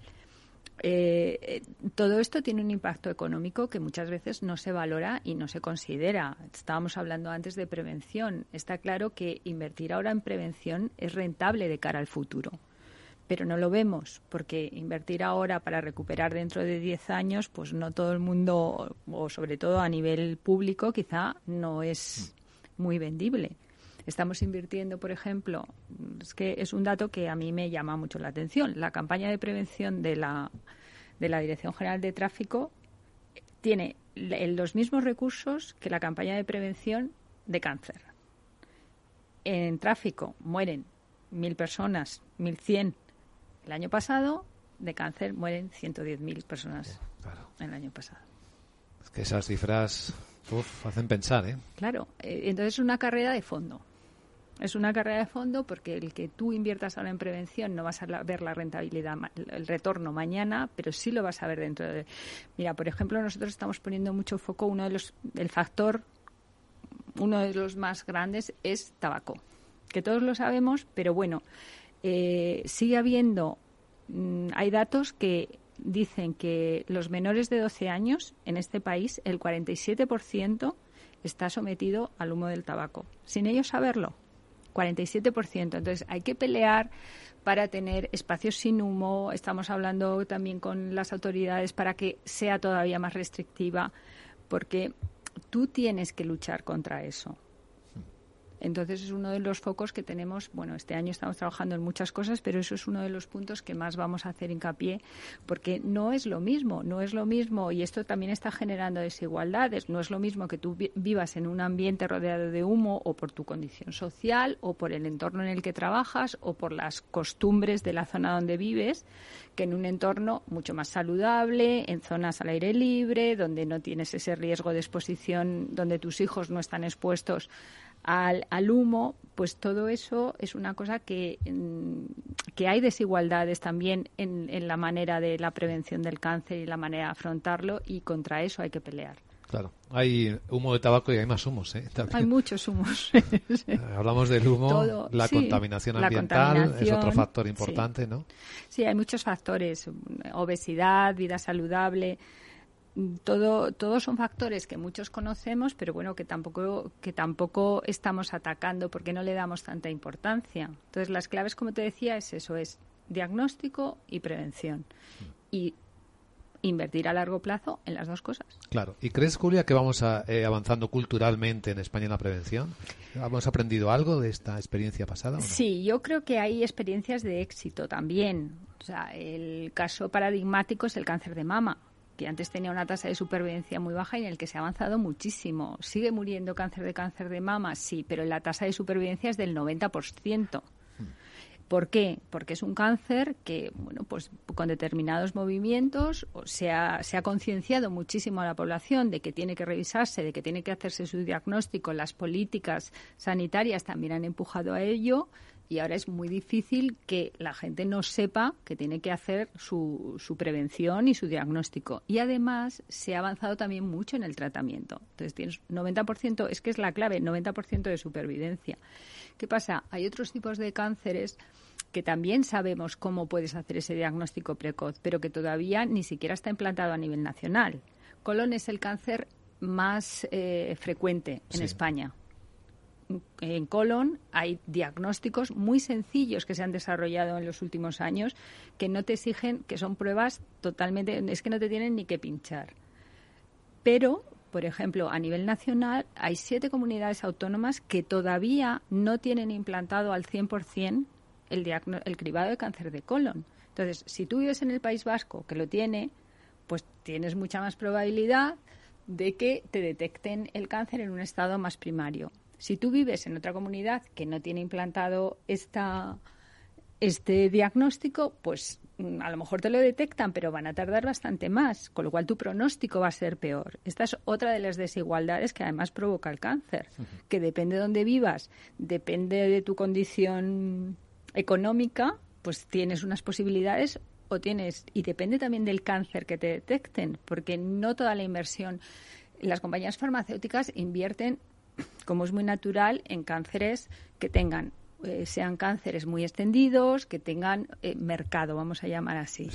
Eh, todo esto tiene un impacto económico que muchas veces no se valora y no se considera. Estábamos hablando antes de prevención. Está claro que invertir ahora en prevención es rentable de cara al futuro pero no lo vemos porque invertir ahora para recuperar dentro de 10 años, pues no todo el mundo, o sobre todo a nivel público, quizá no es muy vendible. Estamos invirtiendo, por ejemplo, es que es un dato que a mí me llama mucho la atención. La campaña de prevención de la, de la Dirección General de Tráfico tiene los mismos recursos que la campaña de prevención de cáncer. En tráfico mueren mil personas, mil cien el año pasado, de cáncer, mueren 110.000 personas el año pasado. Es que esas cifras hacen pensar, ¿eh? Claro, eh, entonces es una carrera de fondo. Es una carrera de fondo porque el que tú inviertas ahora en prevención no vas a ver la rentabilidad, el retorno mañana, pero sí lo vas a ver dentro de. Mira, por ejemplo, nosotros estamos poniendo mucho foco, uno de los, el factor, uno de los más grandes es tabaco, que todos lo sabemos, pero bueno, eh, sigue habiendo, mm, hay datos que dicen que los menores de 12 años en este país, el 47% está sometido al humo del tabaco, sin ellos saberlo. 47%. Entonces hay que pelear para tener espacios sin humo. Estamos hablando también con las autoridades para que sea todavía más restrictiva, porque tú tienes que luchar contra eso. Entonces es uno de los focos que tenemos. Bueno, este año estamos trabajando en muchas cosas, pero eso es uno de los puntos que más vamos a hacer hincapié, porque no es lo mismo, no es lo mismo, y esto también está generando desigualdades. No es lo mismo que tú vivas en un ambiente rodeado de humo o por tu condición social o por el entorno en el que trabajas o por las costumbres de la zona donde vives, que en un entorno mucho más saludable, en zonas al aire libre, donde no tienes ese riesgo de exposición, donde tus hijos no están expuestos al, al, humo, pues todo eso es una cosa que, mm, que hay desigualdades también en, en la manera de la prevención del cáncer y la manera de afrontarlo y contra eso hay que pelear. Claro, hay humo de tabaco y hay más humos. ¿eh? Hay muchos humos. Eh, hablamos del humo, la contaminación ambiental es otro factor importante, ¿no? Sí, hay muchos factores. Obesidad, vida saludable, todo, todos son factores que muchos conocemos, pero bueno, que tampoco, que tampoco estamos atacando porque no le damos tanta importancia. Entonces, las claves, como te decía, es eso, es diagnóstico y prevención. Y invertir a largo plazo en las dos cosas. Claro. ¿Y crees, Julia, que vamos eh, avanzando culturalmente en España en la prevención? ¿Hemos aprendido algo de esta experiencia pasada? Sí, yo creo que hay experiencias de éxito también. O sea, el caso paradigmático es el cáncer de mama que antes tenía una tasa de supervivencia muy baja y en el que se ha avanzado muchísimo. ¿Sigue muriendo cáncer de cáncer de mama? Sí, pero la tasa de supervivencia es del 90%. ¿Por qué? Porque es un cáncer que, bueno, pues con determinados movimientos se ha, se ha concienciado muchísimo a la población de que tiene que revisarse, de que tiene que hacerse su diagnóstico. Las políticas sanitarias también han empujado a ello y ahora es muy difícil que la gente no sepa que tiene que hacer su, su prevención y su diagnóstico. Y además se ha avanzado también mucho en el tratamiento. Entonces tienes 90%, es que es la clave, 90% de supervivencia. ¿Qué pasa? Hay otros tipos de cánceres que también sabemos cómo puedes hacer ese diagnóstico precoz, pero que todavía ni siquiera está implantado a nivel nacional. Colon es el cáncer más eh, frecuente en España. En colon hay diagnósticos muy sencillos que se han desarrollado en los últimos años que no te exigen, que son pruebas totalmente, es que no te tienen ni que pinchar. Pero por ejemplo, a nivel nacional hay siete comunidades autónomas que todavía no tienen implantado al 100% el, el cribado de cáncer de colon. Entonces, si tú vives en el País Vasco, que lo tiene, pues tienes mucha más probabilidad de que te detecten el cáncer en un estado más primario. Si tú vives en otra comunidad que no tiene implantado esta, este diagnóstico, pues mm, a lo mejor te lo detectan, pero van a tardar bastante más, con lo cual tu pronóstico va a ser peor. Esta es otra de las desigualdades que además provoca el cáncer, que depende de dónde vivas, depende de tu condición económica, pues tienes unas posibilidades o tienes, y depende también del cáncer que te detecten, porque no toda la inversión, las compañías farmacéuticas invierten, como es muy natural, en cánceres que tengan eh, sean cánceres muy extendidos, que tengan eh, mercado, vamos a llamar así.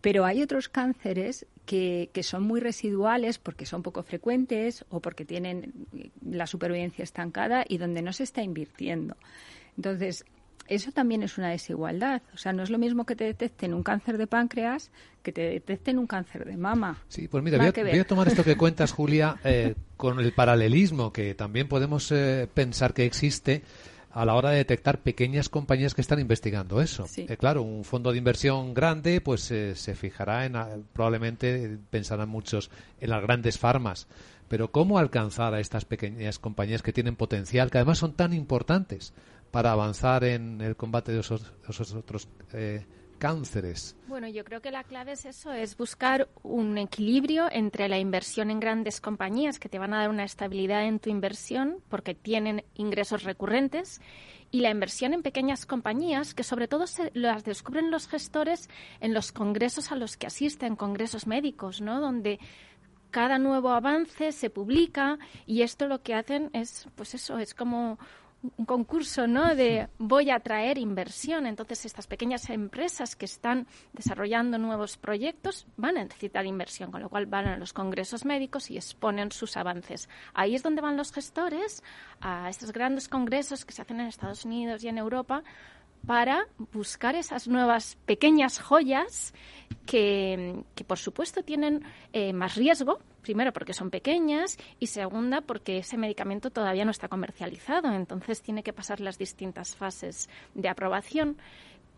Pero hay otros cánceres que, que, son muy residuales porque son poco frecuentes o porque tienen la supervivencia estancada y donde no se está invirtiendo. Entonces, eso también es una desigualdad. O sea, no es lo mismo que te detecten un cáncer de páncreas que te detecten un cáncer de mama. Sí, pues mira, voy a, tomar esto que cuentas, Julia, eh, con el paralelismo que también podemos eh, pensar que existe a la hora de detectar pequeñas compañías que están investigando eso. Eh, claro, un fondo de inversión grande pues se fijará en, probablemente pensarán muchos en las grandes farmas, pero ¿cómo alcanzar a estas pequeñas compañías que tienen potencial, que además son tan importantes? Para avanzar en el combate de esos, otros eh, cánceres? Bueno, yo creo que la clave es eso, es buscar un equilibrio entre la inversión en grandes compañías que te van a dar una estabilidad en tu inversión porque tienen ingresos recurrentes y la inversión en pequeñas compañías que sobre todo se las descubren los gestores en los congresos a los que asisten, congresos médicos, ¿no? Donde cada nuevo avance se publica y esto lo que hacen es, pues eso, es como un concurso, ¿no? De voy a traer inversión. Entonces, estas pequeñas empresas que están desarrollando nuevos proyectos van a necesitar inversión, con lo cual van a los congresos médicos y exponen sus avances. Ahí es donde van los gestores a estos grandes congresos que se hacen en Estados Unidos y en Europa para buscar esas nuevas pequeñas joyas que, por supuesto tienen eh, más riesgo, primero porque son pequeñas y segunda porque ese medicamento todavía no está comercializado, entonces tiene que pasar las distintas fases de aprobación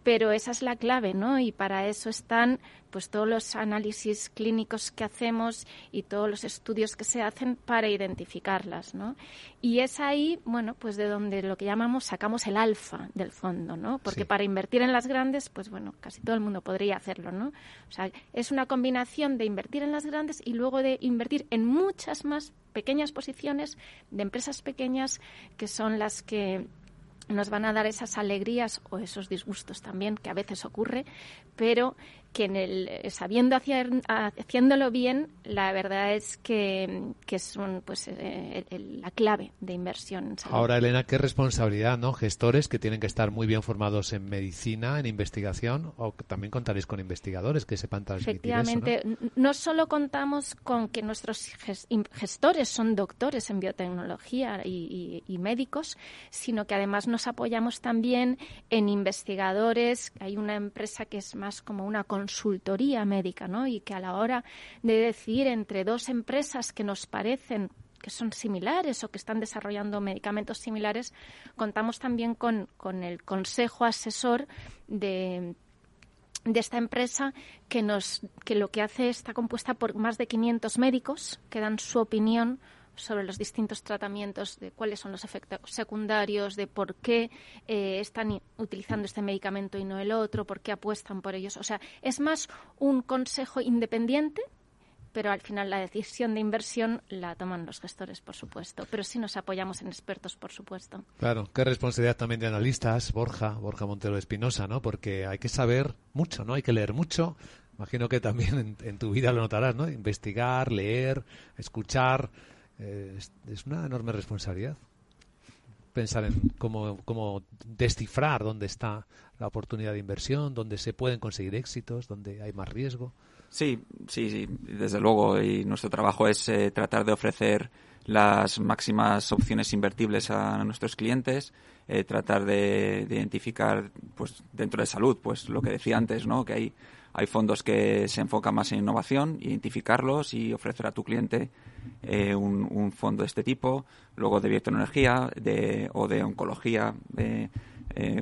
pero esa es la clave, ¿no? Y para eso están pues todos los análisis clínicos que hacemos y todos los estudios que se hacen para identificarlas, ¿no? Y es ahí, bueno, pues de donde lo que llamamos sacamos el alfa del fondo, ¿no? Porque para invertir en las grandes, pues bueno, casi todo el mundo podría hacerlo, ¿no? O sea, es una combinación de invertir en las grandes y luego de invertir en muchas más pequeñas posiciones de empresas pequeñas que son las que nos van a dar esas alegrías o esos disgustos también, que a veces ocurre, pero que en el, sabiendo hacer, haciéndolo bien, la verdad es que, que es pues, eh, la clave de inversión. Ahora, Elena, qué responsabilidad, ¿no? Gestores que tienen que estar muy bien formados en medicina, en investigación, o también contaréis con investigadores que sepan transmitir Efectivamente, ¿no? solo contamos con que nuestros gestores son doctores en biotecnología y, y médicos, sino que además nos apoyamos también en investigadores. Hay una empresa que es más como una consultoría médica, ¿no? Y que a la hora de decidir entre dos empresas que nos parecen que son similares o que están desarrollando medicamentos similares, contamos también con, con el consejo asesor de, de esta empresa que nos que lo que hace está compuesta por más de 500 médicos que dan su opinión sobre los distintos tratamientos, de cuáles son los efectos secundarios, de por qué eh, están utilizando este medicamento y no el otro, por qué apuestan por ellos. O sea, es más un consejo independiente pero al final la decisión de inversión la toman los gestores, por supuesto. Pero sí nos apoyamos en expertos, por supuesto. Claro, qué responsabilidad también de analistas, Borja, Borja Montero Espinosa, ¿no? Porque hay que saber mucho, ¿no? Hay que leer mucho. Imagino que también en tu vida lo notarás, ¿no? Investigar, leer, escuchar es, una enorme responsabilidad pensar en cómo, cómo descifrar dónde está la oportunidad de inversión, dónde se pueden conseguir éxitos, dónde hay más riesgo. Sí, sí, sí, desde luego. Y nuestro trabajo es eh, tratar de ofrecer las máximas opciones invertibles a nuestros clientes, eh, tratar de, de, identificar, pues, dentro de salud, pues, lo que decía antes, ¿no? Que hay hay fondos que se enfocan más en innovación, identificarlos y ofrecer a tu cliente eh, un, fondo de este tipo. Luego de biotecnología de, o de oncología eh,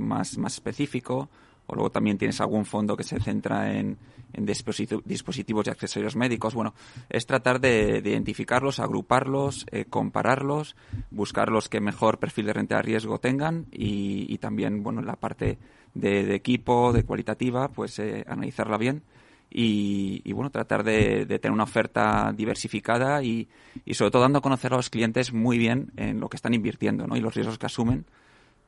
más, más específico. O luego también tienes algún fondo que se centra en, dispositivos y accesorios médicos. Bueno, es tratar de, identificarlos, agruparlos, eh, compararlos, buscar los que mejor perfil de renta de riesgo tengan y, y también, bueno, la parte de, equipo, de cualitativa, pues eh, analizarla bien y, bueno, tratar de, tener una oferta diversificada y, sobre todo dando a conocer a los clientes muy bien en lo que están invirtiendo ¿no? y los riesgos que asumen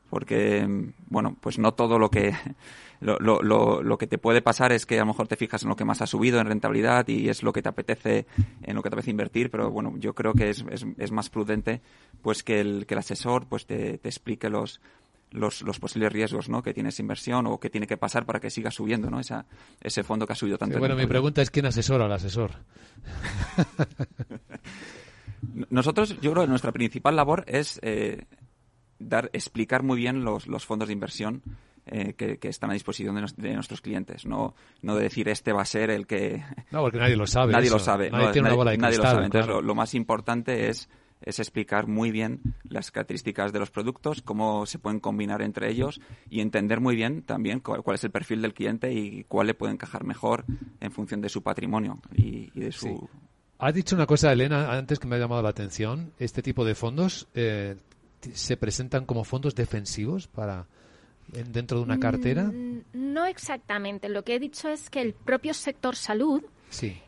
porque bueno pues no todo lo que lo, lo, lo, que te puede pasar es que a lo mejor te fijas en lo que más ha subido en rentabilidad y es lo que te apetece en lo que te apetece invertir pero bueno yo creo que es, es, es más prudente pues que el, que el asesor pues te, te explique los los, los posibles riesgos ¿no? que tiene esa inversión o que tiene que pasar para que siga subiendo ¿no? Esa, ese fondo que ha subido tanto. bueno, mi pregunta es quién asesora al asesor. Nosotros, yo creo que nuestra principal labor es eh, dar, explicar muy bien los, los fondos de inversión eh, que, están a disposición de, nuestros clientes. No, no de decir este va a ser el que. No, porque nadie lo sabe. Nadie lo sabe. Nadie, tiene una bola de nadie lo sabe. Entonces, lo, más importante es es explicar muy bien las características de los productos, cómo se pueden combinar entre ellos y entender muy bien también cuál, es el perfil del cliente y cuál le puede encajar mejor en función de su patrimonio y, de su... Has dicho una cosa, Elena, antes que me ha llamado la atención. Este tipo de fondos eh, se presentan como fondos defensivos para dentro de una cartera. Mm, no exactamente. Lo que he dicho es que el propio sector salud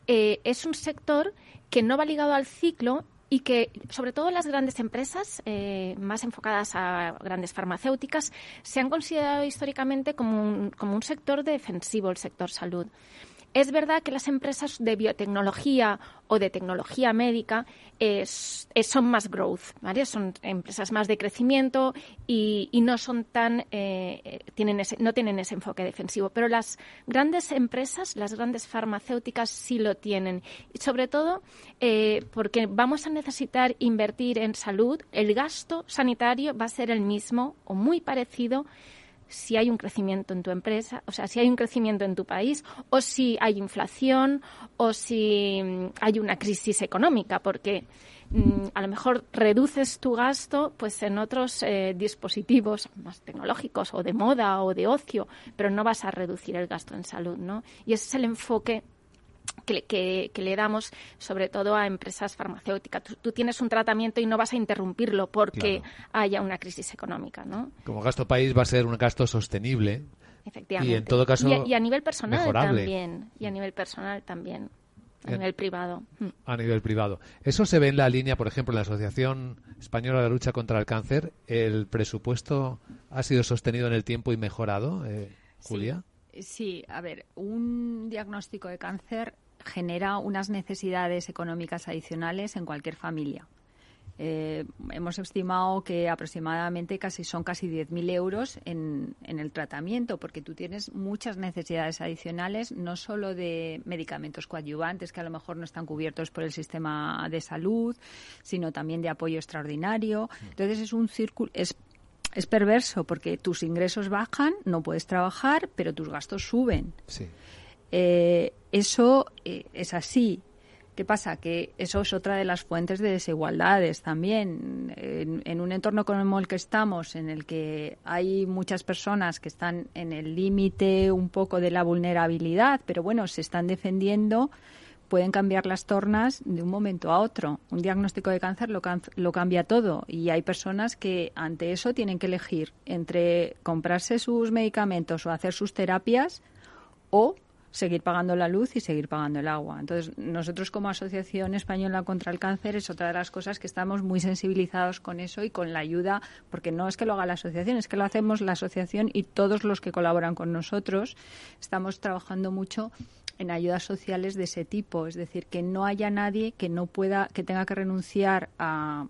eh, es un sector que no va ligado al ciclo y que sobre todo las grandes empresas eh, más enfocadas a grandes farmacéuticas se han considerado históricamente como un, como un sector defensivo, el sector salud. Es verdad que las empresas de biotecnología o de tecnología médica son más growth, ¿vale? Son empresas más de crecimiento y, no son tan eh, tienen ese, no tienen ese enfoque defensivo. Pero las grandes empresas, las grandes farmacéuticas sí lo tienen y sobre todo eh, porque vamos a necesitar invertir en salud. El gasto sanitario va a ser el mismo o muy parecido si hay un crecimiento en tu empresa, o sea, si hay un crecimiento en tu país, o si hay inflación, o si mm, hay una crisis económica, porque mm, a lo mejor reduces tu gasto pues en otros eh, dispositivos más tecnológicos o de moda o de ocio, pero no vas a reducir el gasto en salud, ¿no? Y ese es el enfoque que, le damos sobre todo a empresas farmacéuticas. Tú, tienes un tratamiento y no vas a interrumpirlo porque haya una crisis económica, ¿no? Como gasto país va a ser un gasto sostenible. Efectivamente. Y en todo caso y a, nivel personal también. Y a nivel personal también. a nivel privado. Mm. A nivel privado. Eso se ve en la línea, por ejemplo, en la Asociación Española de Lucha contra el Cáncer. ¿El presupuesto ha sido sostenido en el tiempo y mejorado, eh, Julia? sí, a ver, un diagnóstico de cáncer genera unas necesidades económicas adicionales en cualquier familia. Eh, hemos estimado que aproximadamente casi son casi 10.000 euros en, en, el tratamiento, porque tú tienes muchas necesidades adicionales, no solo de medicamentos coadyuvantes que a lo mejor no están cubiertos por el sistema de salud, sino también de apoyo extraordinario. Entonces es un círculo, es, es perverso porque tus ingresos bajan, no puedes trabajar, pero tus gastos suben. Sí. Eh, eso eh, es así. ¿Qué pasa? Que eso es otra de las fuentes de desigualdades también. En, un entorno como el que estamos, en el que hay muchas personas que están en el límite un poco de la vulnerabilidad, pero bueno, se están defendiendo, pueden cambiar las tornas de un momento a otro. Un diagnóstico de cáncer lo, lo cambia todo y hay personas que ante eso tienen que elegir entre comprarse sus medicamentos o hacer sus terapias o seguir pagando la luz y seguir pagando el agua. Entonces, nosotros como Asociación Española contra el Cáncer es otra de las cosas que estamos muy sensibilizados con eso y con la ayuda, porque no es que lo haga la asociación, es que lo hacemos la asociación y todos los que colaboran con nosotros. Estamos trabajando mucho en ayudas sociales de ese tipo, es decir, que no haya nadie que no pueda, que tenga que renunciar a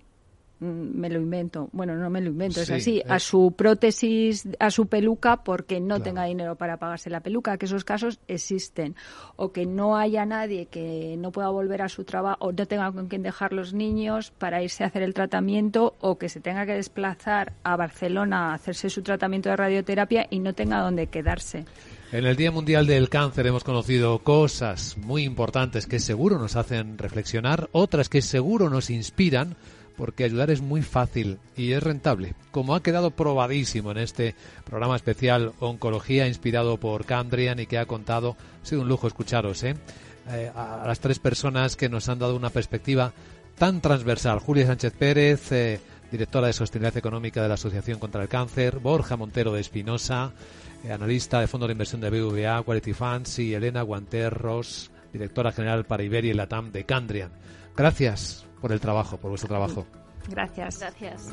Mm, me lo invento, bueno, no me lo invento, es así, a su prótesis, a su peluca porque no tenga dinero para pagarse la peluca, que esos casos existen, o que no haya nadie que no pueda volver a su trabajo o no tenga con quién dejar los niños para irse a hacer el tratamiento o que se tenga que desplazar a Barcelona a hacerse su tratamiento de radioterapia y no tenga dónde quedarse. En el Día Mundial del Cáncer hemos conocido cosas muy importantes que seguro nos hacen reflexionar, otras que seguro nos inspiran porque ayudar es muy fácil y es rentable, como ha quedado probadísimo en este programa especial Oncología inspirado por Candrian y que ha contado, ha sido un lujo escucharos, ¿eh? ¿eh? a las tres personas que nos han dado una perspectiva tan transversal. Julia Sánchez Pérez, eh, directora de Sostenibilidad Económica de la Asociación contra el Cáncer, Borja Montero de Espinosa, eh, analista de Fondo de Inversión de BVA, Quality Funds y Elena Guanterros, directora general para Iberia y Latam de Candrian. Gracias por el trabajo, por vuestro trabajo. Gracias. Gracias.